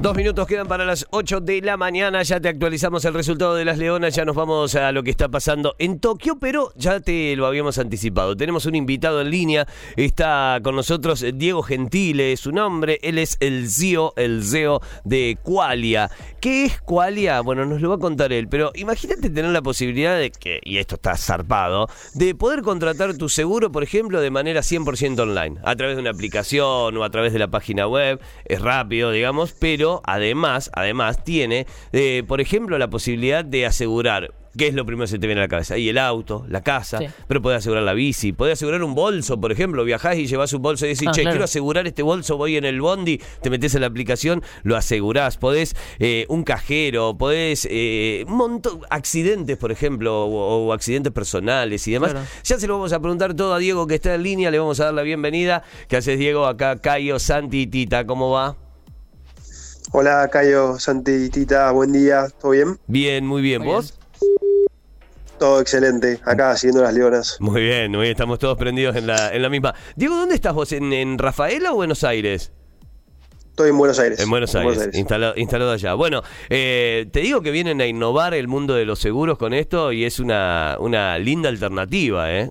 Dos minutos quedan para las 8 de la mañana. Ya te actualizamos el resultado de las Leonas. Ya nos vamos a lo que está pasando en Tokio, pero ya te lo habíamos anticipado. Tenemos un invitado en línea. Está con nosotros Diego Gentile, es su nombre. Él es el CEO, el CEO de Qualia. ¿Qué es Qualia? Bueno, nos lo va a contar él, pero imagínate tener la posibilidad de que, y esto está zarpado, de poder contratar tu seguro, por ejemplo, de manera 100% online, a través de una aplicación o a través de la página web. Es rápido, digamos, pero además, además tiene, eh, por ejemplo, la posibilidad de asegurar ¿Qué es lo primero que se te viene a la cabeza? Y el auto, la casa, pero puede asegurar la bici, puede asegurar un bolso, por ejemplo, viajás y llevas un bolso y decís, ah, che, quiero asegurar este bolso, voy en el bondi, te metes en la aplicación, lo asegurás, podés eh, un cajero, podés eh, un montón, accidentes, por ejemplo, o, accidentes personales y demás. Ya se lo vamos a preguntar todo a Diego que está en línea, le vamos a dar la bienvenida. ¿Qué haces, Diego? Acá Cayo, Santi y Tita, ¿cómo va? Hola, Cayo, Santi, Tita, buen día, ¿todo bien? Bien, muy bien, ¿vos? Todo excelente, acá siguiendo las leonas. Muy bien, muy bien, estamos todos prendidos en la, en la misma. Diego, ¿dónde estás vos? ¿En, Rafaela o Buenos Aires? Estoy en Buenos Aires. En Buenos Aires, Instalado, allá. Bueno, eh, te digo que vienen a innovar el mundo de los seguros con esto y es una, una linda alternativa, ¿eh?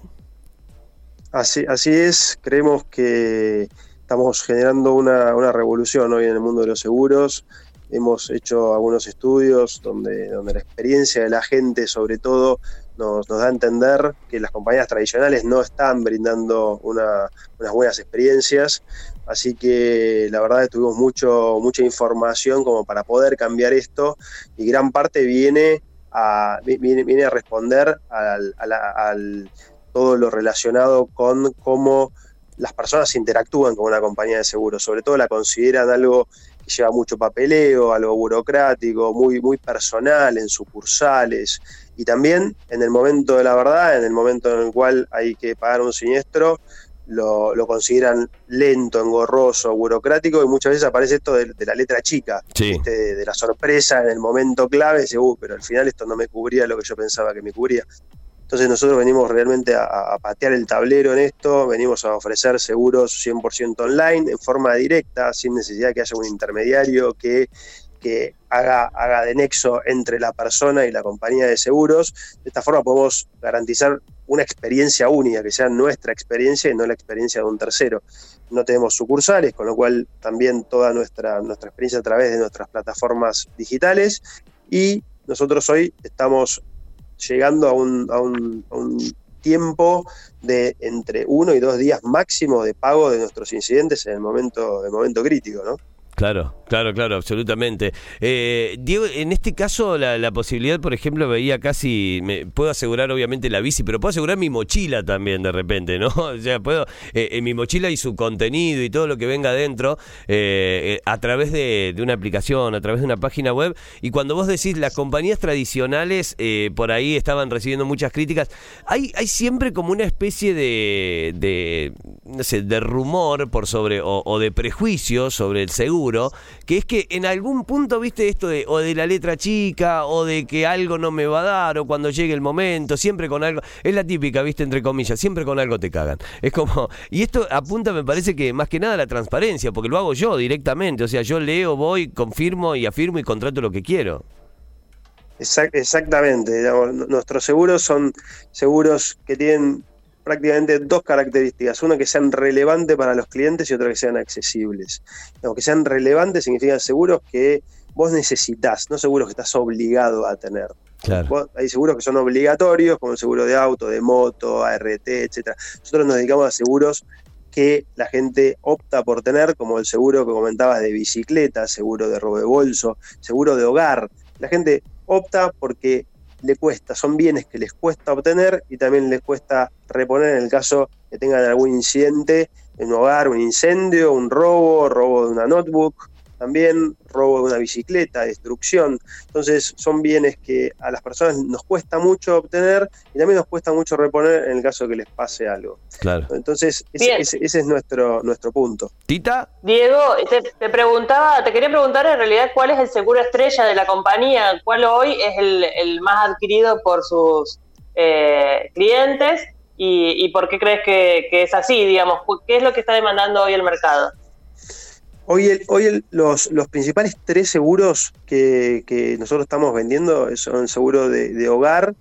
Así, así es, creemos que estamos generando una, una, revolución hoy en el mundo de los seguros. Hemos hecho algunos estudios donde, donde la experiencia de la gente, sobre todo, nos, nos da a entender que las compañías tradicionales no están brindando una, unas buenas experiencias. Así que la verdad tuvimos mucho, mucha información como para poder cambiar esto y gran parte viene a, viene, viene a responder al, al todo lo relacionado con cómo las personas interactúan con una compañía de seguros, sobre todo la consideran algo que lleva mucho papeleo, algo burocrático, muy, muy personal en sucursales. Y también en el momento de la verdad, en el momento en el cual hay que pagar un siniestro, lo, consideran lento, engorroso, burocrático y muchas veces aparece esto de, la letra chica, de, la sorpresa en el momento clave, dice, uh, pero al final esto no me cubría lo que yo pensaba que me cubría. Entonces nosotros venimos realmente a, patear el tablero en esto, venimos a ofrecer seguros 100% online, en forma directa, sin necesidad que haya un intermediario que, que haga, haga de nexo entre la persona y la compañía de seguros. De esta forma podemos garantizar una experiencia única, que sea nuestra experiencia y no la experiencia de un tercero. No tenemos sucursales, con lo cual también toda nuestra, nuestra experiencia a través de nuestras plataformas digitales y nosotros hoy estamos llegando a un, a un, a un tiempo de entre uno y dos días máximo de pago de nuestros incidentes en el momento, el momento crítico, ¿no? Claro, claro, claro, absolutamente. Eh, Diego, en este caso la, posibilidad, por ejemplo, veía casi, me, puedo asegurar obviamente la bici, pero puedo asegurar mi mochila también de repente, ¿no? O sea, puedo, eh, en mi mochila y su contenido y todo lo que venga adentro eh, a través de, una aplicación, a través de una página web. Y cuando vos decís las compañías tradicionales por ahí estaban recibiendo muchas críticas, hay, hay siempre como una especie de, de no sé, de rumor por sobre o, o de prejuicio sobre el seguro que es que en algún punto, viste, esto de, o de la letra chica, o de que algo no me va a dar, o cuando llegue el momento, siempre con algo, es la típica, viste, entre comillas, siempre con algo te cagan. Es como, y esto apunta, me parece que más que nada a la transparencia, porque lo hago yo directamente, o sea, yo leo, voy, confirmo y afirmo y contrato lo que quiero. Exactamente, nuestros seguros son seguros que tienen prácticamente dos características. Una que sean relevantes para los clientes y otra que sean accesibles. que sean relevantes significan seguros que vos necesitas, no seguros que estás obligado a tener. hay seguros que son obligatorios, como el seguro de auto, de moto, ART, etcétera. Nosotros nos dedicamos a seguros que la gente opta por tener, como el seguro que comentabas de bicicleta, seguro de robo de bolso, seguro de hogar. La gente opta porque le cuesta, son bienes que les cuesta obtener y también les cuesta reponer en el caso que tengan algún incidente en un hogar, un incendio, un robo, robo de una notebook, también robo de una bicicleta, destrucción. Entonces son bienes que a las personas nos cuesta mucho obtener y también nos cuesta mucho reponer en el caso de que les pase algo. Claro. Entonces ese, es nuestro, nuestro punto. Tita. Diego, te, preguntaba, te quería preguntar en realidad cuál es el seguro estrella de la compañía, cuál hoy es el, el más adquirido por sus eh, clientes y, por qué crees que, es así, digamos, qué es lo que está demandando hoy el mercado. Hoy, hoy los, los, principales tres seguros que, nosotros estamos vendiendo son el seguro de, hogar,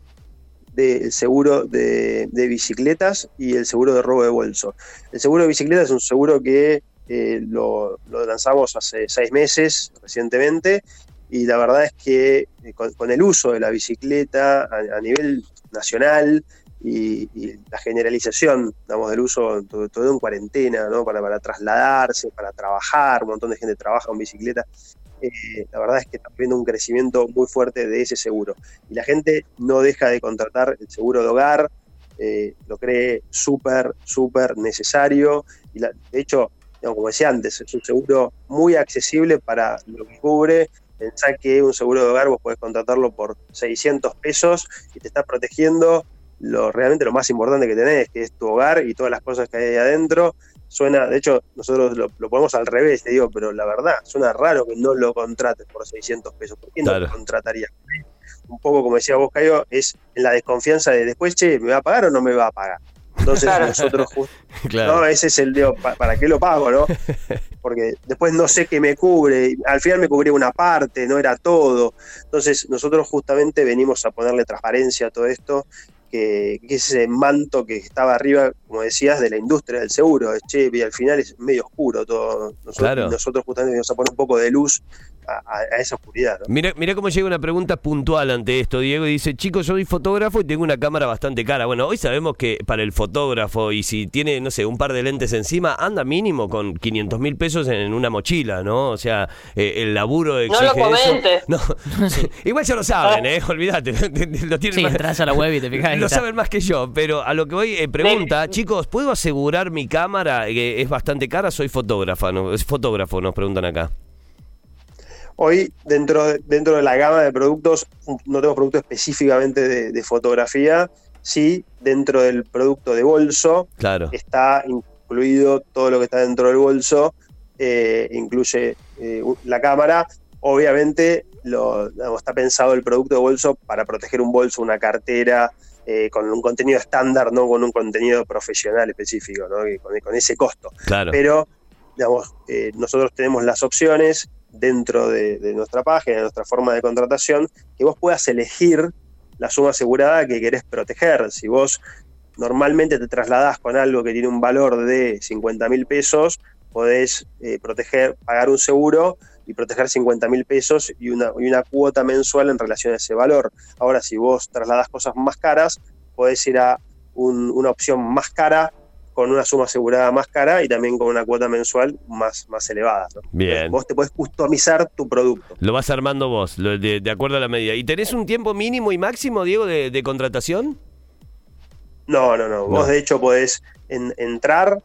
el seguro de, bicicletas y el seguro de robo de bolso. El seguro de bicicletas es un seguro que eh, lo, lanzamos hace seis meses recientemente y la verdad es que eh, con, el uso de la bicicleta a, nivel nacional y, la generalización digamos, del uso todo, en cuarentena, ¿no? para, trasladarse, para trabajar, un montón de gente trabaja con bicicleta, eh, la verdad es que está viendo un crecimiento muy fuerte de ese seguro. Y la gente no deja de contratar el seguro de hogar, lo cree súper, súper necesario. Y de hecho, como decía antes, es un seguro muy accesible para lo que cubre. Pensá que un seguro de hogar vos podés contratarlo por 600 pesos y te está protegiendo lo realmente lo más importante que tenés, que es tu hogar y todas las cosas que hay ahí adentro. Suena, de hecho, nosotros lo, ponemos al revés, te digo, pero la verdad, suena raro que no lo contrates por 600 pesos. ¿Por qué no lo contratarías? Un poco como decía vos, Cayo, es en la desconfianza de después, che, ¿me va a pagar o no me va a pagar? Entonces nosotros no, ese es el de ¿para qué lo pago, no? Porque después no sé qué me cubre, al final me cubría una parte, no era todo. Entonces nosotros justamente venimos a ponerle transparencia a todo esto que, ese manto que estaba arriba, como decías, de la industria del seguro, che, y al final es medio oscuro todo. Nosotros, nosotros justamente vamos a poner un poco de luz a, esa oscuridad. Mira, mira cómo llega una pregunta puntual ante esto, Diego, y dice, chicos, yo soy fotógrafo y tengo una cámara bastante cara. Bueno, hoy sabemos que para el fotógrafo, y si tiene, no sé, un par de lentes encima, anda mínimo con 500 mil pesos en una mochila, ¿no? O sea, eh, el laburo exige No lo comentes. No. Igual ya lo saben, ¿eh? Olvídate. lo sí, entras a la web y te fijas. Lo saben más que yo, pero a lo que voy, eh, pregunta, chicos, ¿puedo asegurar mi cámara que es bastante cara? Soy fotógrafa, ¿no? Es fotógrafo, nos preguntan acá. Hoy, dentro de, dentro de la gama de productos, no tengo producto específicamente de, fotografía, sí, dentro del producto de bolso claro. está incluido todo lo que está dentro del bolso, eh, incluye eh, la cámara. Obviamente, lo, está pensado el producto de bolso para proteger un bolso, una cartera, eh, con un contenido estándar, no con un contenido profesional específico, ¿no? con, ese costo. Claro. Pero, digamos, nosotros tenemos las opciones dentro de, nuestra página, de nuestra forma de contratación, que vos puedas elegir la suma asegurada que querés proteger. Si vos normalmente te trasladás con algo que tiene un valor de 50 mil pesos, podés eh, proteger, pagar un seguro y proteger 50 mil pesos y una, cuota mensual en relación a ese valor. Ahora, si vos trasladás cosas más caras, podés ir a una opción más cara con una suma asegurada más cara y también con una cuota mensual más, más elevada. Bien. Vos te podés customizar tu producto. Lo vas armando vos, de, acuerdo a la medida. ¿Y tenés un tiempo mínimo y máximo, Diego, de, contratación? No, no, no, Vos de hecho podés entrar,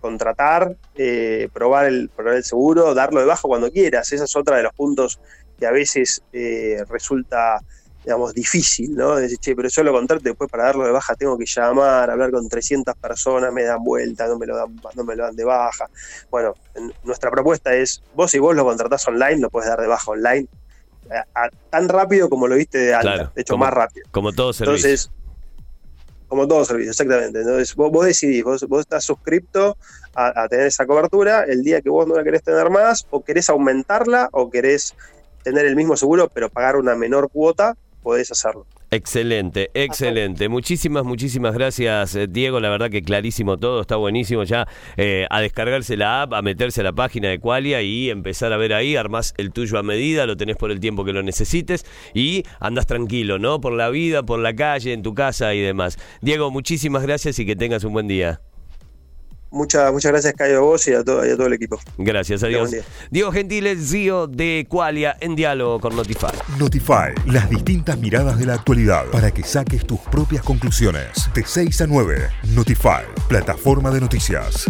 contratar, eh, probar, el, probar el seguro, darlo de bajo cuando quieras. Esa es otra de los puntos que a veces eh, resulta digamos, difícil, ¿no? Decir, che, pero yo lo contrato después para darlo de baja tengo que llamar, hablar con 300 personas, me dan vuelta, no me lo dan, no me lo dan de baja. Bueno, nuestra propuesta es, vos si vos lo contratás online, lo puedes dar de baja online, tan rápido como lo viste de alta, de hecho más rápido. Como todo servicio. Entonces, como todo servicio, exactamente. Entonces vos, vos decidís, vos, estás suscripto a, a, tener esa cobertura, el día que vos no la querés tener más, o querés aumentarla, o querés tener el mismo seguro, pero pagar una menor cuota, podés hacerlo. Excelente, excelente. Muchísimas, muchísimas gracias, eh, Diego. La verdad que clarísimo todo, está buenísimo ya eh, a descargarse la app, a meterse a la página de Qualia y empezar a ver ahí, armás el tuyo a medida, lo tenés por el tiempo que lo necesites y andas tranquilo, ¿no? Por la vida, por la calle, en tu casa y demás. Diego, muchísimas gracias y que tengas un buen día. Muchas, muchas gracias, Cayo, a vos y a todo, todo el equipo. Gracias, adiós. Diego Gentiles, CEO de Qualia, en diálogo con Notify. Notify, las distintas miradas de la actualidad para que saques tus propias conclusiones. De 6 a 9, Notify, plataforma de noticias.